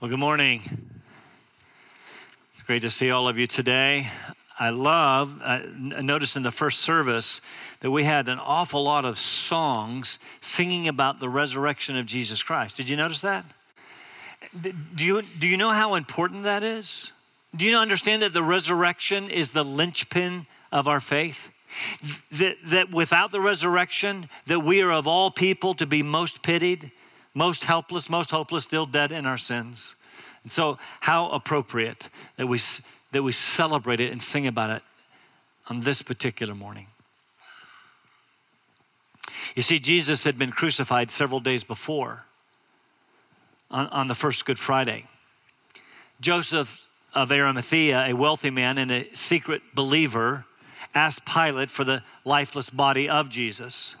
Well, good morning. It's great to see all of you today. I love, uh, notice in the first service that we had an awful lot of songs singing about the resurrection of Jesus Christ. Did you notice that? Do you, do you know how important that is? Do you understand that the resurrection is the linchpin of our faith? That, that without the resurrection, that we are of all people to be most pitied, most helpless, most hopeless, still dead in our sins. And so, how appropriate that we, that we celebrate it and sing about it on this particular morning. You see, Jesus had been crucified several days before on, on the first Good Friday. Joseph of Arimathea, a wealthy man and a secret believer, asked Pilate for the lifeless body of Jesus.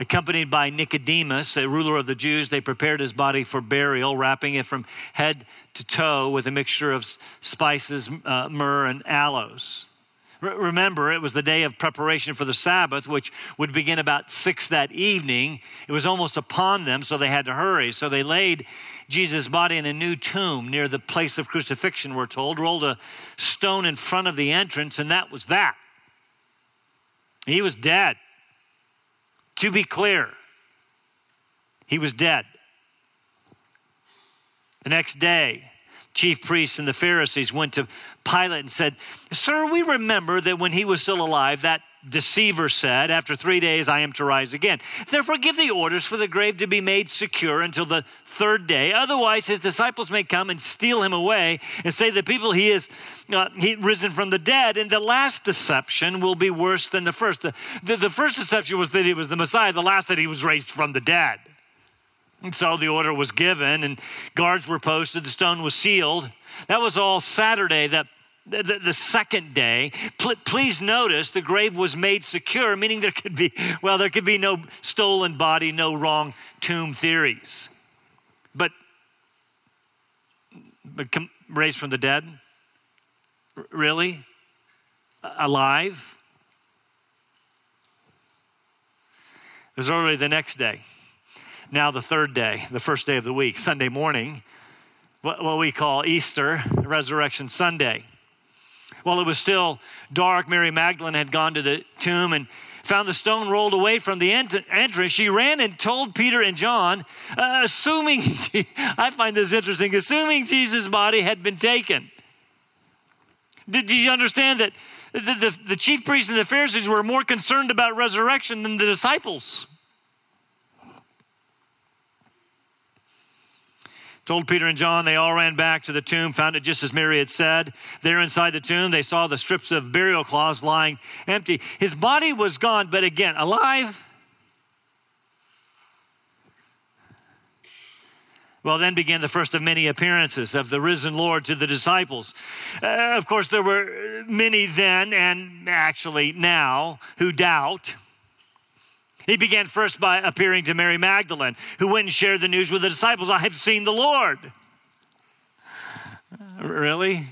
Accompanied by Nicodemus, a ruler of the Jews, they prepared his body for burial, wrapping it from head to toe with a mixture of spices, uh, myrrh, and aloes. remember, it was the day of preparation for the Sabbath, which would begin about six that evening. It was almost upon them, so they had to hurry. So they laid Jesus' body in a new tomb near the place of crucifixion, we're told, rolled a stone in front of the entrance, and that was that. He was dead. To be clear, he was dead. The next day, chief priests and the Pharisees went to Pilate and said, Sir, we remember that when he was still alive, that deceiver said, After three days I am to rise again. Therefore, give the orders for the grave to be made secure until the third day. Otherwise, his disciples may come and steal him away and say the people he is uh, he risen from the dead. And the last deception will be worse than the first. The, the, the first deception was that he was the Messiah, the last that he was raised from the dead. And so the order was given, and guards were posted, the stone was sealed. That was all Saturday. That the, the, second day, pl- please notice the grave was made secure, meaning there could be, well, there could be no stolen body, no wrong tomb theories. But, but com- raised from the dead? R- really? Alive? It was already the next day. Now, the third day, the first day of the week, Sunday morning, what, what we call Easter, Resurrection Sunday. While it was still dark, Mary Magdalene had gone to the tomb and found the stone rolled away from the entrance. She ran and told Peter and John, uh, assuming, I find this interesting, assuming Jesus' body had been taken. Did, did you understand that the, the, the chief priests and the Pharisees were more concerned about resurrection than the disciples? Told Peter and John, they all ran back to the tomb, found it just as Mary had said. There inside the tomb, they saw the strips of burial cloths lying empty. His body was gone, but again, alive. Well, then began the first of many appearances of the risen Lord to the disciples. Uh, of course, there were many then and actually now who doubt. He began first by appearing to Mary Magdalene, who went and shared the news with the disciples I have seen the Lord. Really?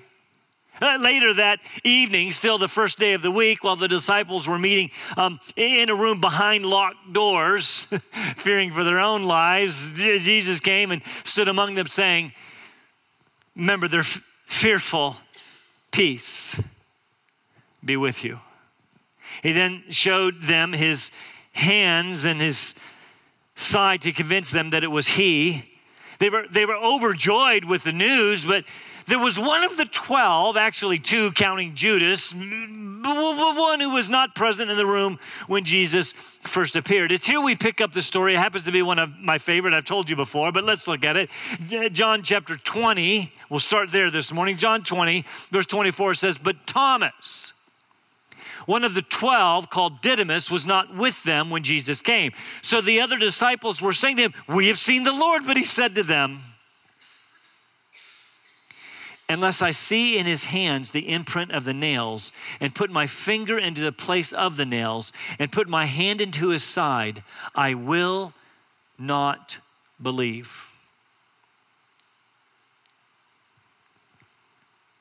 Uh, later that evening, still the first day of the week, while the disciples were meeting um, in a room behind locked doors, fearing for their own lives, Jesus came and stood among them, saying, Remember, they're f- fearful. Peace be with you. He then showed them his hands and his side to convince them that it was he. They were, they were overjoyed with the news, but there was one of the 12, actually two, counting Judas, one who was not present in the room when Jesus first appeared. It's here we pick up the story. It happens to be one of my favorite. I've told you before, but let's look at it. John chapter 20, we'll start there this morning. John 20, verse 24 says, But Thomas, one of the 12, called Didymus, was not with them when Jesus came. So the other disciples were saying to him, We have seen the Lord. But he said to them, Unless I see in his hands the imprint of the nails, and put my finger into the place of the nails, and put my hand into his side, I will not believe.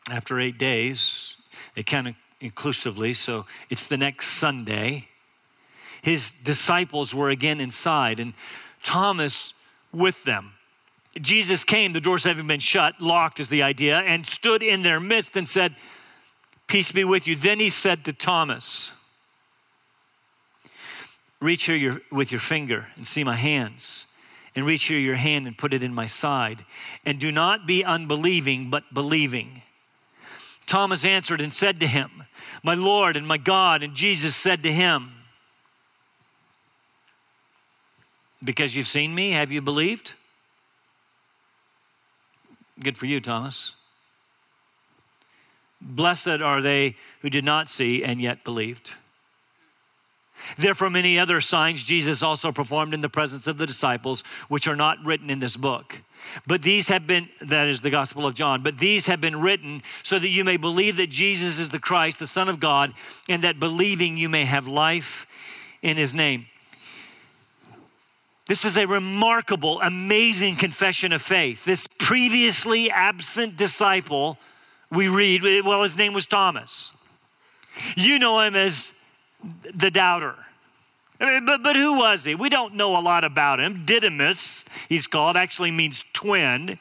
After eight days, it kind of inclusively, so it's the next Sunday. His disciples were again inside, and Thomas with them. Jesus came, the doors having been shut, locked is the idea, and stood in their midst and said, Peace be with you. Then he said to Thomas, Reach here your, with your finger and see my hands, and reach here your hand and put it in my side. And do not be unbelieving, but believing. Thomas answered and said to him, My Lord and my God. And Jesus said to him, Because you've seen me, have you believed? Good for you, Thomas. Blessed are they who did not see and yet believed. Therefore, many other signs Jesus also performed in the presence of the disciples, which are not written in this book. But these have been, that is the Gospel of John, but these have been written so that you may believe that Jesus is the Christ, the Son of God, and that believing you may have life in his name. This is a remarkable, amazing confession of faith. This previously absent disciple, we read, well, his name was Thomas. You know him as the doubter. I mean, but, but who was he? We don't know a lot about him. Didymus, he's called, actually means twin.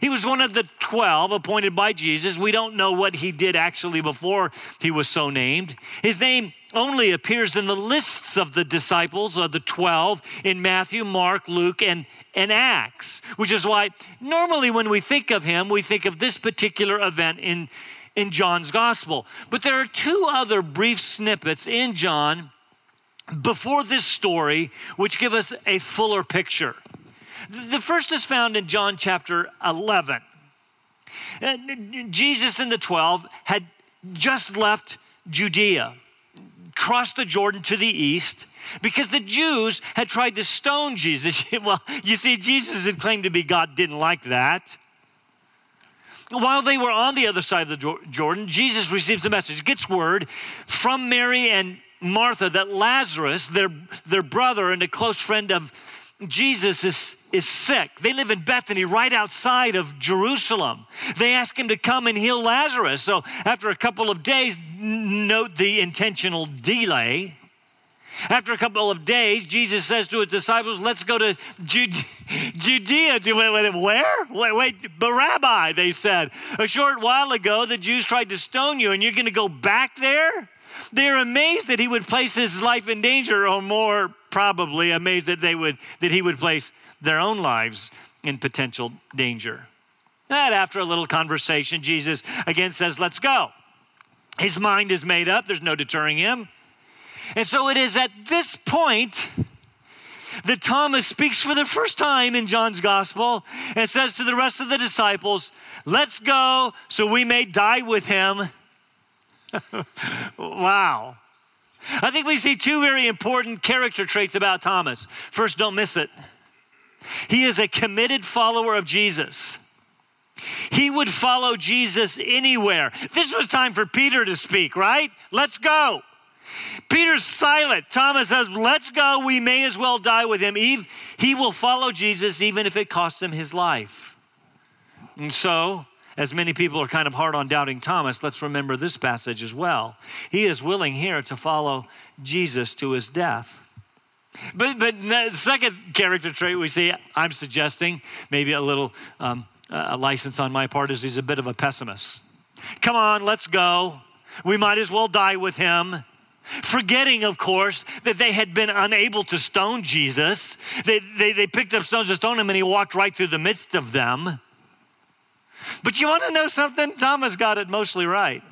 He was one of the 12 appointed by Jesus. We don't know what he did actually before he was so named. His name only appears in the lists of the disciples of the 12 in Matthew, Mark, Luke, and, and Acts, which is why normally when we think of him, we think of this particular event in, in John's gospel. But there are two other brief snippets in John before this story which give us a fuller picture. The first is found in John chapter 11. Uh, Jesus and the 12 had just left Judea, crossed the Jordan to the east, because the Jews had tried to stone Jesus. well, you see, Jesus had claimed to be God, didn't like that. While they were on the other side of the Jordan, Jesus receives a message, gets word from Mary and Martha that Lazarus, their, their brother and a close friend of Jesus, is, is sick. They live in Bethany, right outside of Jerusalem. They ask him to come and heal Lazarus. So, after a couple of days, note the intentional delay. After a couple of days, Jesus says to his disciples, Let's go to Judea. Wait, wait, where? Wait, wait, Barabbas, they said. A short while ago, the Jews tried to stone you, and you're going to go back there? They're amazed that he would place his life in danger, or more probably amazed that, they would, that he would place their own lives in potential danger. And after a little conversation, Jesus again says, Let's go. His mind is made up, there's no deterring him. And so it is at this point that Thomas speaks for the first time in John's gospel and says to the rest of the disciples, Let's go so we may die with him. wow. I think we see two very important character traits about Thomas. First, don't miss it. He is a committed follower of Jesus. He would follow Jesus anywhere. This was time for Peter to speak, right? Let's go. Peter's silent. Thomas says, Let's go. We may as well die with him. He will follow Jesus even if it costs him his life. And so, as many people are kind of hard on doubting Thomas, let's remember this passage as well. He is willing here to follow Jesus to his death. But, but the second character trait we see, I'm suggesting, maybe a little um, a license on my part, is he's a bit of a pessimist. Come on, let's go. We might as well die with him. Forgetting, of course, that they had been unable to stone Jesus. They, they, they picked up stones to stone him and he walked right through the midst of them. But you want to know something? Thomas got it mostly right.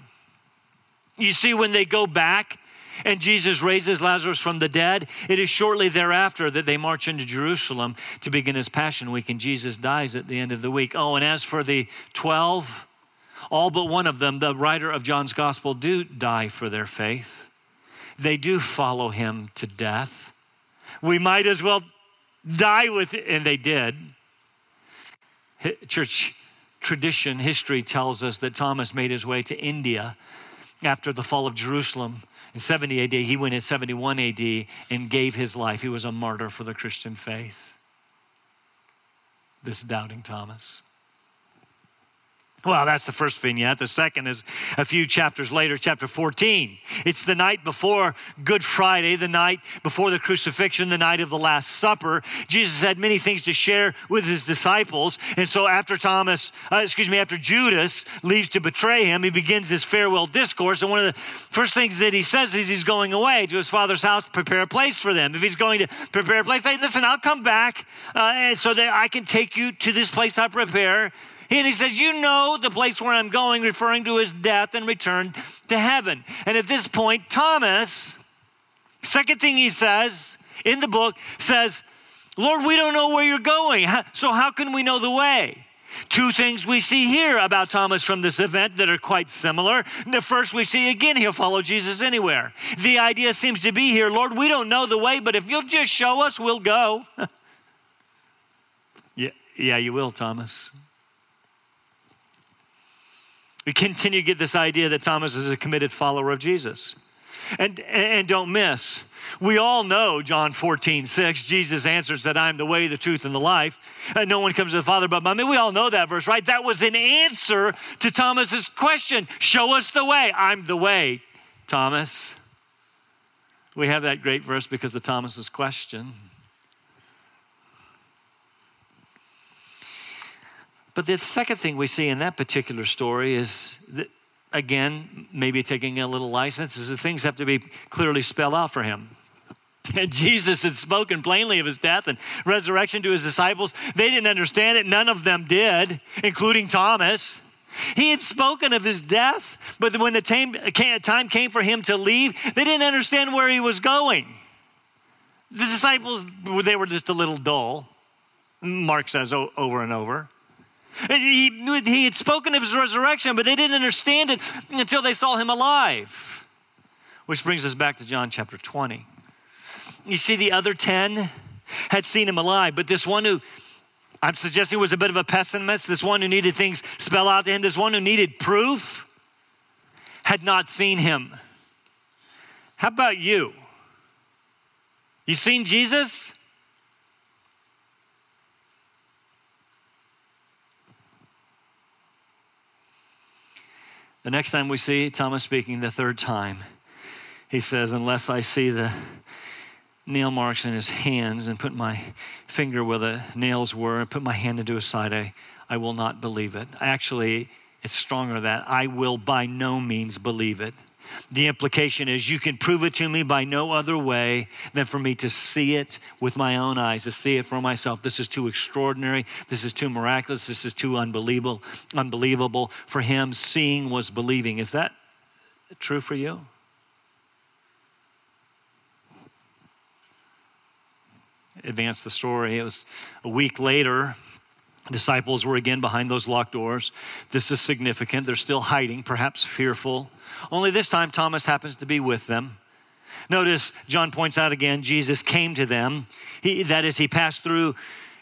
You see, when they go back and Jesus raises Lazarus from the dead, it is shortly thereafter that they march into Jerusalem to begin his Passion Week, and Jesus dies at the end of the week. Oh, and as for the 12, all but one of them, the writer of John's gospel, do die for their faith. They do follow him to death. We might as well die with it, and they did. Church, tradition, history tells us that Thomas made his way to India after the fall of Jerusalem. In 70 AD, he went in 71 AD and gave his life. He was a martyr for the Christian faith. This doubting Thomas. Well, that's the first vignette. The second is a few chapters later, chapter 14. It's the night before Good Friday, the night before the crucifixion, the night of the Last Supper. Jesus had many things to share with his disciples. And so after Thomas, uh, excuse me, after Judas leaves to betray him, he begins his farewell discourse. And one of the first things that he says is he's going away to his father's house to prepare a place for them. If he's going to prepare a place, say, listen, I'll come back uh, so that I can take you to this place I prepare. And he says, You know the place where I'm going, referring to his death and return to heaven. And at this point, Thomas, second thing he says in the book, says, Lord, we don't know where you're going. So how can we know the way? Two things we see here about Thomas from this event that are quite similar. The first, we see again, he'll follow Jesus anywhere. The idea seems to be here Lord, we don't know the way, but if you'll just show us, we'll go. yeah, yeah, you will, Thomas. We continue to get this idea that Thomas is a committed follower of Jesus. And, and don't miss, we all know John 14, 6. Jesus answers that I'm the way, the truth, and the life. And no one comes to the Father but by me. We all know that verse, right? That was an answer to Thomas's question. Show us the way. I'm the way, Thomas. We have that great verse because of Thomas's question. But the second thing we see in that particular story is that, again, maybe taking a little license, is that things have to be clearly spelled out for him. And Jesus had spoken plainly of his death and resurrection to his disciples. They didn't understand it, none of them did, including Thomas. He had spoken of his death, but when the time came for him to leave, they didn't understand where he was going. The disciples, they were just a little dull, Mark says over and over. He, he had spoken of his resurrection, but they didn't understand it until they saw him alive. Which brings us back to John chapter 20. You see, the other 10 had seen him alive, but this one who I'm suggesting was a bit of a pessimist, this one who needed things spelled out to him, this one who needed proof, had not seen him. How about you? You seen Jesus? The next time we see Thomas speaking, the third time, he says, Unless I see the nail marks in his hands and put my finger where the nails were and put my hand into his side, I, I will not believe it. Actually, it's stronger than that. I will by no means believe it. The implication is you can prove it to me by no other way than for me to see it with my own eyes, to see it for myself. This is too extraordinary. This is too miraculous. This is too unbelievable. Unbelievable. For him, seeing was believing. Is that true for you? Advance the story. It was a week later Disciples were again behind those locked doors. This is significant. They're still hiding, perhaps fearful. Only this time, Thomas happens to be with them. Notice, John points out again, Jesus came to them. He, that is, he passed through,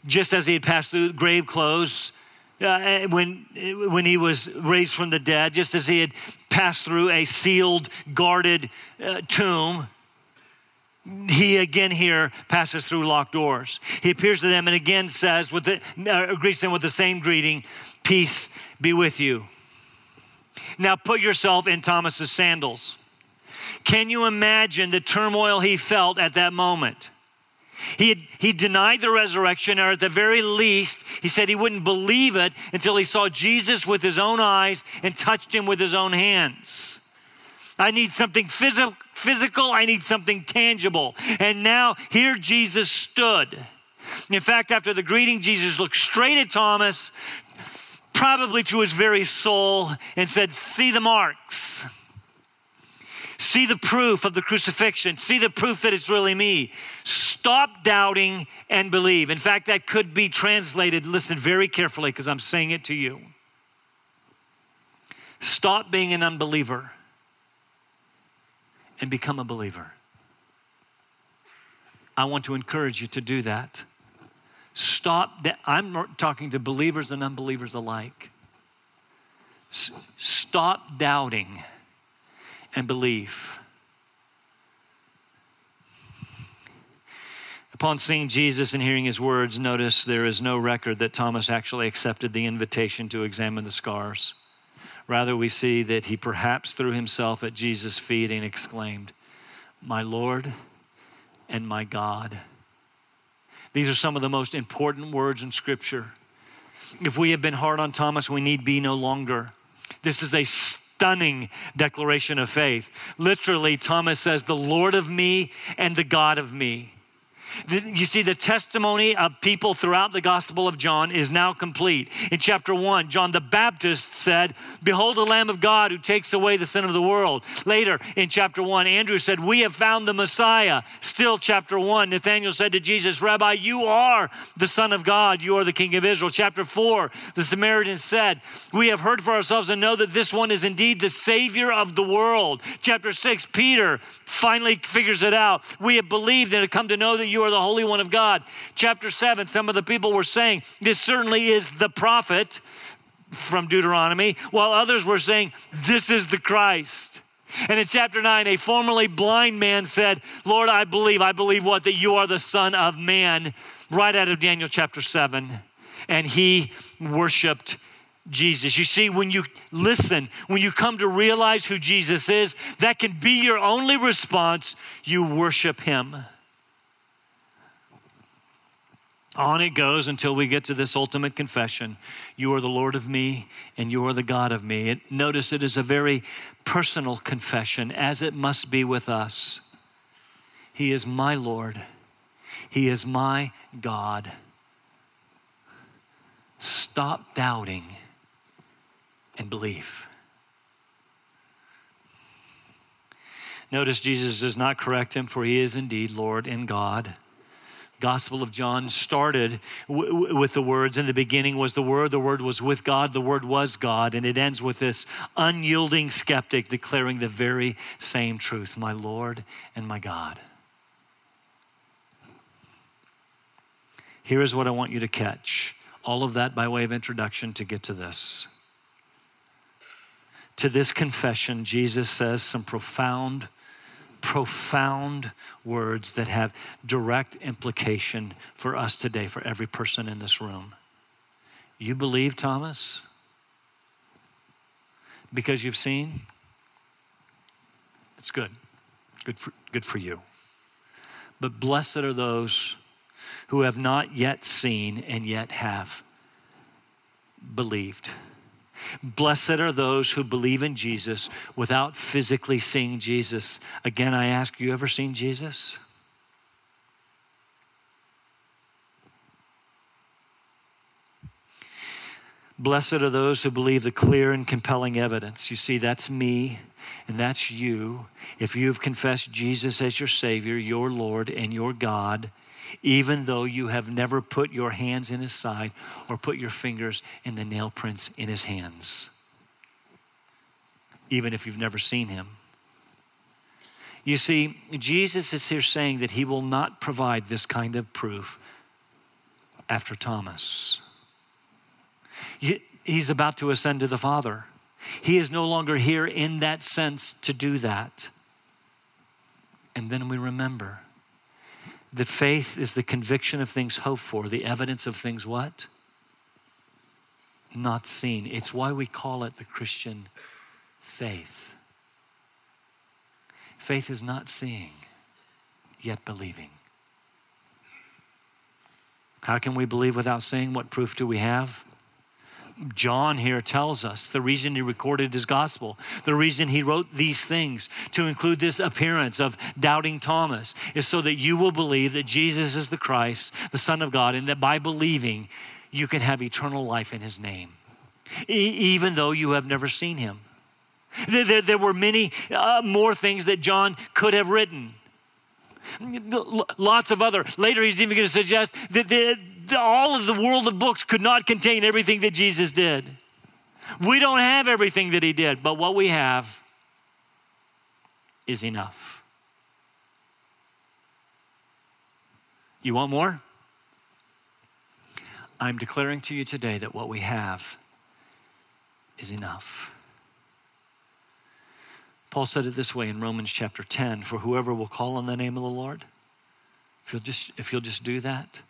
just as he had passed through grave clothes uh, when, when he was raised from the dead, just as he had passed through a sealed, guarded uh, tomb he again here passes through locked doors. He appears to them and again says, with the, uh, greets them with the same greeting, peace be with you. Now put yourself in Thomas's sandals. Can you imagine the turmoil he felt at that moment? He, had, he denied the resurrection, or at the very least, he said he wouldn't believe it until he saw Jesus with his own eyes and touched him with his own hands. I need something phys- physical, I need something tangible. And now here Jesus stood. In fact, after the greeting, Jesus looked straight at Thomas, probably to his very soul, and said, See the marks. See the proof of the crucifixion. See the proof that it's really me. Stop doubting and believe. In fact, that could be translated, listen very carefully because I'm saying it to you. Stop being an unbeliever and become a believer. I want to encourage you to do that. Stop. I'm talking to believers and unbelievers alike. S- stop doubting and believe. Upon seeing Jesus and hearing his words, notice there is no record that Thomas actually accepted the invitation to examine the scars. Rather, we see that he perhaps threw himself at Jesus' feet and exclaimed, My Lord and my God. These are some of the most important words in Scripture. If we have been hard on Thomas, we need be no longer. This is a stunning declaration of faith. Literally, Thomas says, The Lord of me and the God of me. You see, the testimony of people throughout the Gospel of John is now complete. In chapter 1, John the Baptist said, Behold the Lamb of God who takes away the sin of the world. Later in chapter 1, Andrew said, We have found the Messiah. Still, chapter 1, Nathanael said to Jesus, Rabbi, you are the Son of God. You are the King of Israel. Chapter 4, the Samaritan said, We have heard for ourselves and know that this one is indeed the Savior of the world. Chapter 6, Peter finally figures it out. We have believed and have come to know that you you are the Holy One of God. Chapter 7, some of the people were saying, This certainly is the prophet from Deuteronomy, while others were saying, This is the Christ. And in chapter 9, a formerly blind man said, Lord, I believe, I believe what? That you are the Son of Man, right out of Daniel chapter 7. And he worshiped Jesus. You see, when you listen, when you come to realize who Jesus is, that can be your only response. You worship him. On it goes until we get to this ultimate confession You are the Lord of me, and you are the God of me. It, notice it is a very personal confession, as it must be with us. He is my Lord, He is my God. Stop doubting and believe. Notice Jesus does not correct him, for he is indeed Lord and God. Gospel of John started w- with the words, in the beginning was the Word, the Word was with God, the Word was God. And it ends with this unyielding skeptic declaring the very same truth My Lord and my God. Here is what I want you to catch. All of that by way of introduction to get to this. To this confession, Jesus says some profound profound words that have direct implication for us today, for every person in this room. You believe, Thomas? Because you've seen? It's good. Good for, good for you. But blessed are those who have not yet seen and yet have believed. Blessed are those who believe in Jesus without physically seeing Jesus. Again, I ask, you ever seen Jesus? Blessed are those who believe the clear and compelling evidence. You see, that's me and that's you. If you've confessed Jesus as your Savior, your Lord, and your God, even though you have never put your hands in his side or put your fingers in the nail prints in his hands, even if you've never seen him. You see, Jesus is here saying that he will not provide this kind of proof after Thomas. He's about to ascend to the Father. He is no longer here in that sense to do that. And then we remember that faith is the conviction of things hoped for, the evidence of things what? Not seen. It's why we call it the Christian faith. Faith is not seeing, yet believing. How can we believe without seeing? What proof do we have? John here tells us the reason he recorded his gospel, the reason he wrote these things to include this appearance of doubting Thomas is so that you will believe that Jesus is the Christ, the Son of God, and that by believing, you can have eternal life in his name, e- even though you have never seen him. There, there, there were many uh, more things that John could have written. Lots of other. Later, he's even going to suggest that the, all of the world of books could not contain everything that Jesus did. We don't have everything that he did, but what we have is enough. You want more? I'm declaring to you today that what we have is enough. Paul said it this way in Romans chapter 10 For whoever will call on the name of the Lord If you'll just, if you'll just do that,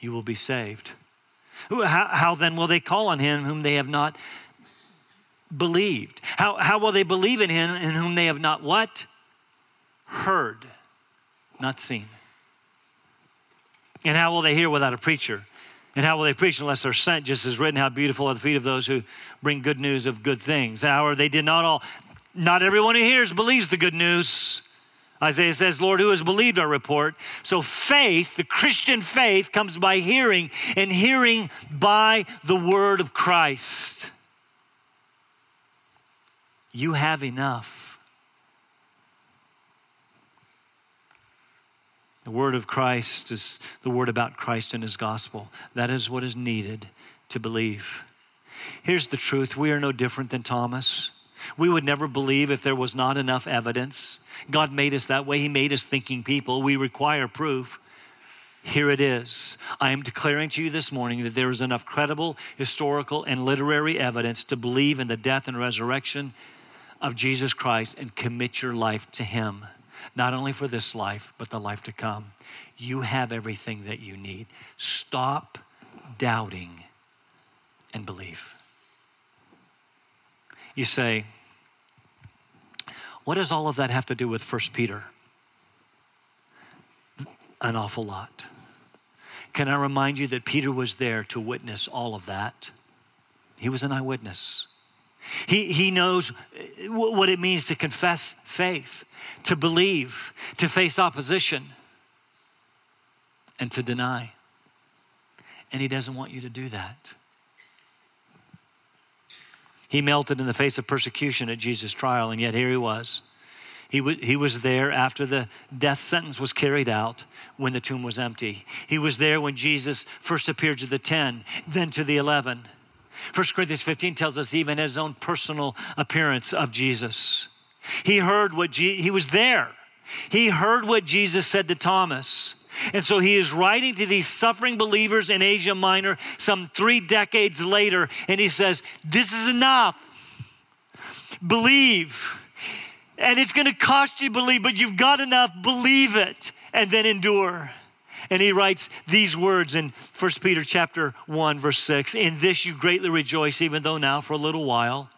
you will be saved. How, how then will they call on him whom they have not believed? How, how will they believe in him in whom they have not what? Heard, not seen. And how will they hear without a preacher? And how will they preach unless they're sent? Just as written, how beautiful are the feet of those who bring good news of good things. However, they did not all, not everyone who hears believes the good news. Isaiah says, Lord, who has believed our report? So faith, the Christian faith, comes by hearing, and hearing by the word of Christ. You have enough. The word of Christ is the word about Christ and his gospel. That is what is needed to believe. Here's the truth we are no different than Thomas. We would never believe if there was not enough evidence. God made us that way. He made us thinking people. We require proof. Here it is. I am declaring to you this morning that there is enough credible, historical, and literary evidence to believe in the death and resurrection of Jesus Christ and commit your life to Him, not only for this life, but the life to come. You have everything that you need. Stop doubting and believe. You say, what does all of that have to do with 1 Peter? An awful lot. Can I remind you that Peter was there to witness all of that? He was an eyewitness. He, he knows uh, what it means to confess faith, to believe, to face opposition, and to deny. And he doesn't want you to do that. He melted in the face of persecution at Jesus' trial, and yet here he was. He, w- he was there after the death sentence was carried out when the tomb was empty. He was there when Jesus first appeared to the 10, then to the 11. 1 Corinthians 15 tells us even his own personal appearance of Jesus. He heard what Je- he was there. He heard what Jesus said to Thomas. And so he is writing to these suffering believers in Asia Minor some three decades later, and he says, This is enough. Believe. And it's going to cost you believe, but you've got enough. Believe it and then endure. And he writes these words in 1 Peter chapter 1 verse 6, in this you greatly rejoice even though now for a little while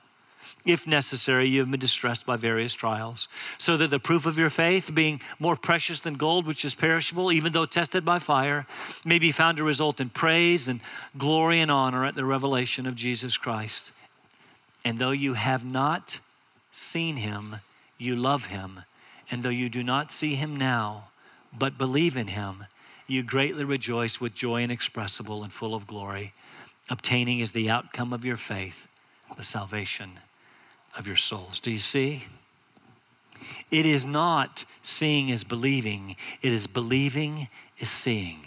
if necessary, you have been distressed by various trials, so that the proof of your faith, being more precious than gold, which is perishable, even though tested by fire, may be found to result in praise and glory and honor at the revelation of Jesus Christ. And though you have not seen him, you love him. And though you do not see him now, but believe in him, you greatly rejoice with joy inexpressible and full of glory, obtaining as the outcome of your faith the salvation of your souls. Do you see? It is not seeing is believing, it is believing is seeing.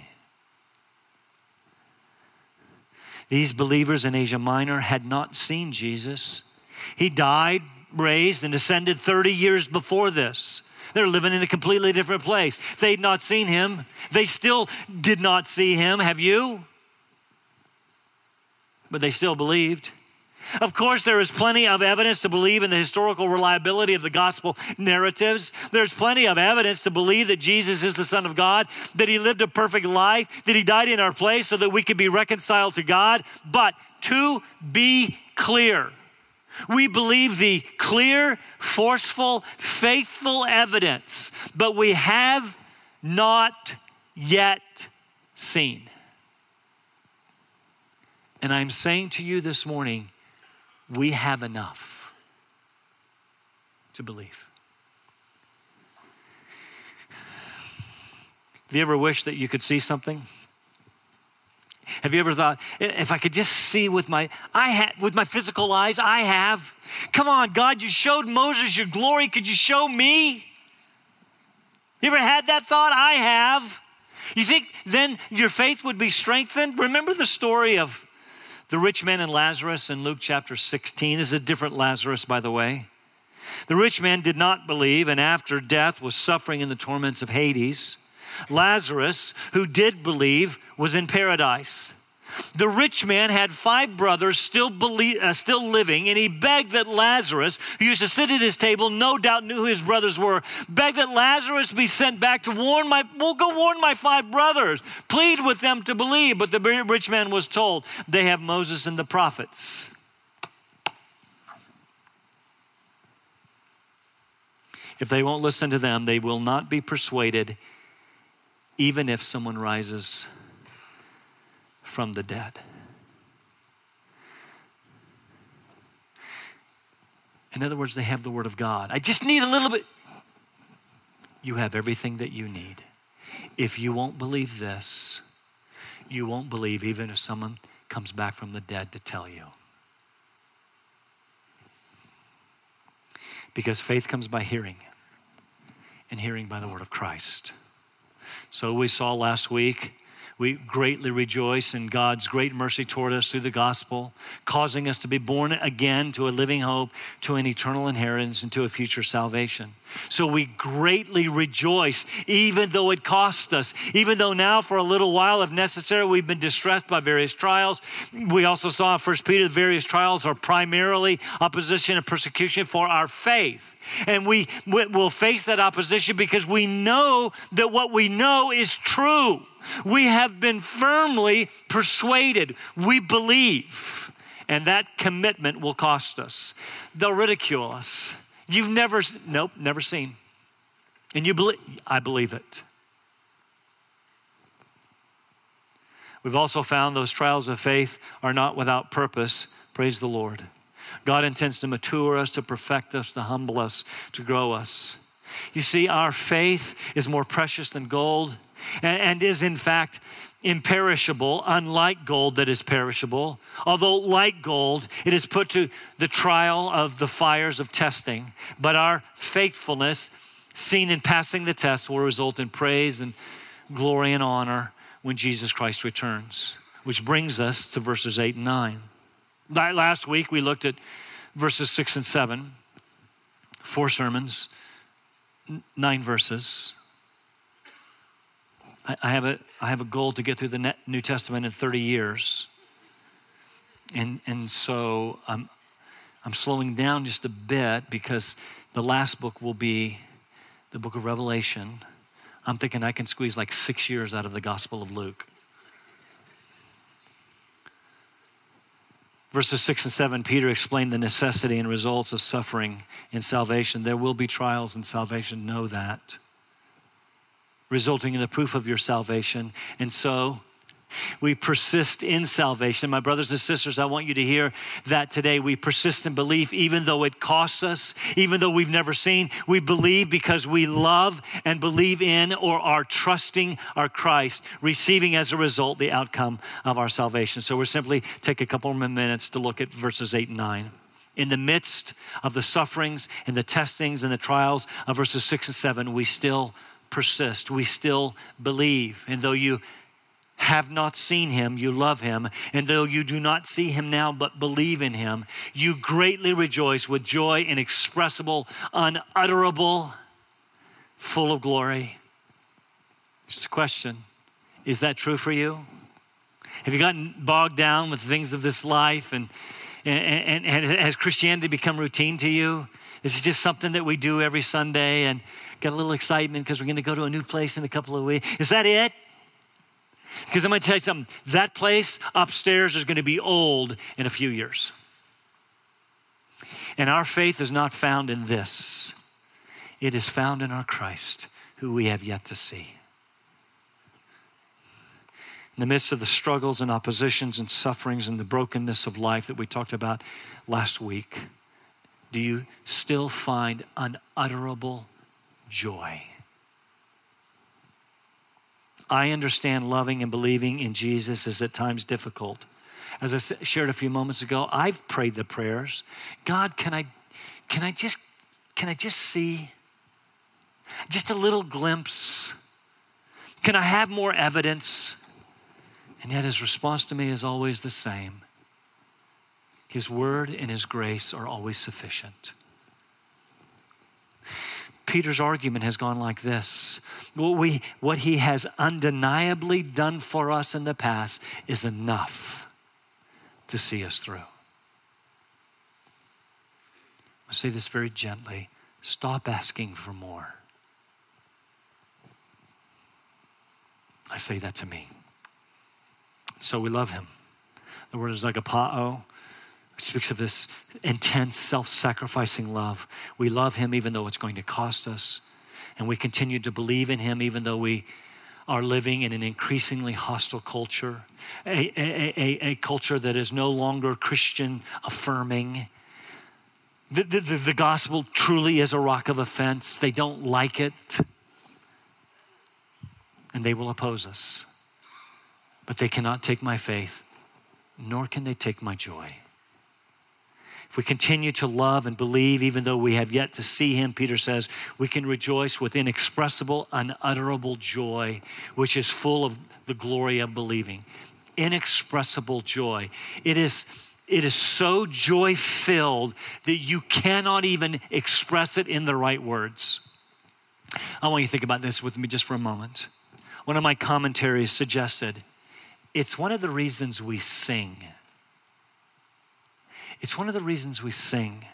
These believers in Asia Minor had not seen Jesus. He died, raised, and ascended 30 years before this. They're living in a completely different place. They'd not seen him. They still did not see him. Have you? But they still believed. Of course, there is plenty of evidence to believe in the historical reliability of the gospel narratives. There's plenty of evidence to believe that Jesus is the Son of God, that He lived a perfect life, that He died in our place so that we could be reconciled to God. But to be clear, we believe the clear, forceful, faithful evidence, but we have not yet seen. And I'm saying to you this morning, we have enough to believe. Have you ever wished that you could see something? Have you ever thought, if I could just see with my I ha- with my physical eyes, I have. Come on, God, you showed Moses your glory. Could you show me? You ever had that thought? I have. You think then your faith would be strengthened? Remember the story of the rich man and Lazarus in Luke chapter 16. This is a different Lazarus, by the way. The rich man did not believe, and after death was suffering in the torments of Hades. Lazarus, who did believe, was in paradise. The rich man had five brothers still, believe, uh, still living, and he begged that Lazarus, who used to sit at his table, no doubt knew who his brothers were, begged that Lazarus be sent back to warn my, well, go warn my five brothers. Plead with them to believe. But the rich man was told, they have Moses and the prophets. If they won't listen to them, they will not be persuaded, even if someone rises from the dead. In other words, they have the Word of God. I just need a little bit. You have everything that you need. If you won't believe this, you won't believe even if someone comes back from the dead to tell you. Because faith comes by hearing, and hearing by the word of Christ. So we saw last week we greatly rejoice in God's great mercy toward us through the gospel, causing us to be born again to a living hope, to an eternal inheritance, and to a future salvation. So we greatly rejoice, even though it cost us, even though now for a little while, if necessary, we've been distressed by various trials. We also saw in 1 Peter the various trials are primarily opposition and persecution for our faith. And we will face that opposition because we know that what we know is true. We have been firmly persuaded. We believe. And that commitment will cost us. They'll ridicule us. You've never, nope, never seen. And you believe, I believe it. We've also found those trials of faith are not without purpose. Praise the Lord. God intends to mature us, to perfect us, to humble us, to grow us. You see, our faith is more precious than gold and, and is, in fact, imperishable, unlike gold that is perishable. Although, like gold, it is put to the trial of the fires of testing. But our faithfulness, seen in passing the test, will result in praise and glory and honor when Jesus Christ returns. Which brings us to verses 8 and 9. Last week, we looked at verses 6 and 7, four sermons, nine verses. I have a, I have a goal to get through the New Testament in 30 years. And, and so I'm, I'm slowing down just a bit because the last book will be the book of Revelation. I'm thinking I can squeeze like six years out of the Gospel of Luke. Verses 6 and 7, Peter explained the necessity and results of suffering in salvation. There will be trials in salvation, know that resulting in the proof of your salvation. And so we persist in salvation. My brothers and sisters, I want you to hear that today. We persist in belief even though it costs us, even though we've never seen. We believe because we love and believe in or are trusting our Christ, receiving as a result the outcome of our salvation. So we're simply take a couple more minutes to look at verses 8 and 9 in the midst of the sufferings and the testings and the trials of verses 6 and 7, we still persist. We still believe. And though you have not seen him, you love him. And though you do not see him now, but believe in him, you greatly rejoice with joy inexpressible, unutterable, full of glory. Just a question Is that true for you? Have you gotten bogged down with things of this life and, and, and, and has Christianity become routine to you? Is it just something that we do every Sunday and got a little excitement because we're going to go to a new place in a couple of weeks. Is that it? Because I'm going to tell you something. That place upstairs is going to be old in a few years. And our faith is not found in this, it is found in our Christ, who we have yet to see. In the midst of the struggles and oppositions and sufferings and the brokenness of life that we talked about last week, do you still find unutterable joy. I understand loving and believing in Jesus is at times difficult. As I shared a few moments ago, I've prayed the prayers. God, can I can I just can I just see just a little glimpse? Can I have more evidence? And yet his response to me is always the same. His word and his grace are always sufficient. Peter's argument has gone like this what, we, what he has undeniably done for us in the past is enough to see us through. I say this very gently stop asking for more. I say that to me. So we love him. The word is like agapao, speaks of this intense self sacrificing love. We love him even though it's going to cost us. And we continue to believe in him even though we are living in an increasingly hostile culture, a, a, a, a culture that is no longer Christian affirming. The, the, the, gospel truly is a rock of offense. They don't like it, and they will oppose us. But they cannot take my faith, nor can they take my joy. If we continue to love and believe, even though we have yet to see him, Peter says, we can rejoice with inexpressible, unutterable joy, which is full of the glory of believing. Inexpressible joy. It is. It is so joy filled that you cannot even express it in the right words. I want you to think about this with me just for a moment. One of my commentaries suggested it's one of the reasons we sing. It's one of the reasons we sing.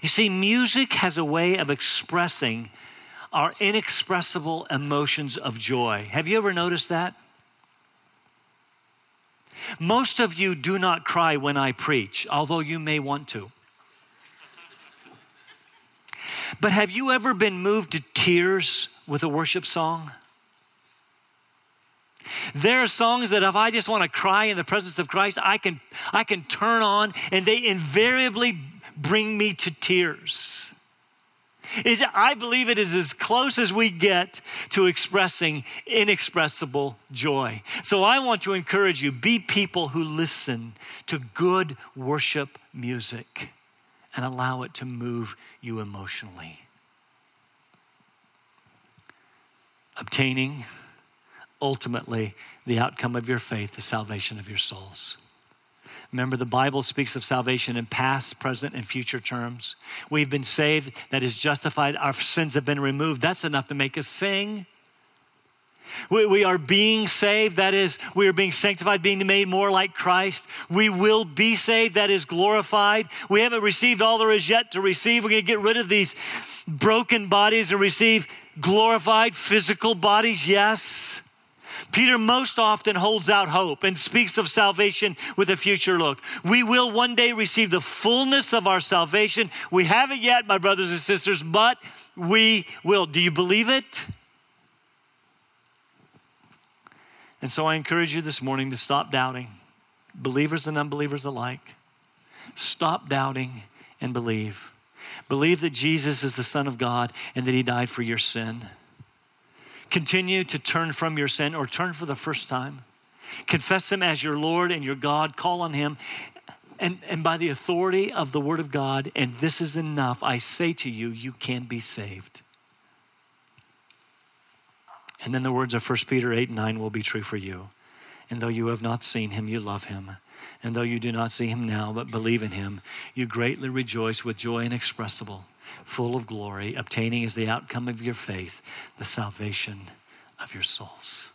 You see, music has a way of expressing our inexpressible emotions of joy. Have you ever noticed that? Most of you do not cry when I preach, although you may want to. But have you ever been moved to tears with a worship song? There are songs that if I just want to cry in the presence of Christ, I can, I can turn on and they invariably bring me to tears. It, I believe it is as close as we get to expressing inexpressible joy. So I want to encourage you be people who listen to good worship music and allow it to move you emotionally. Obtaining ultimately the outcome of your faith, the salvation of your souls. Remember, the Bible speaks of salvation in past, present, and future terms. We've been saved, that is justified, our sins have been removed. That's enough to make us sing. We, we are being saved, that is, we are being sanctified, being made more like Christ. We will be saved, that is glorified. We haven't received all there is yet to receive. We're going to get rid of these broken bodies and receive glorified physical bodies, yes. Peter most often holds out hope and speaks of salvation with a future look. We will one day receive the fullness of our salvation. We haven't yet, my brothers and sisters, but we will. Do you believe it? And so I encourage you this morning to stop doubting, believers and unbelievers alike. Stop doubting and believe. Believe that Jesus is the Son of God and that He died for your sin continue to turn from your sin or turn for the first time. Confess Him as your Lord and your God. Call on Him. And, and by the authority of the Word of God, and this is enough, I say to you, you can be saved. And then the words of 1 Peter 8 and 9 will be true for you. And though you have not seen him, you love him. And though you do not see him now, but believe in him, you greatly rejoice with joy inexpressible full of glory, obtaining as the outcome of your faith the salvation of your souls.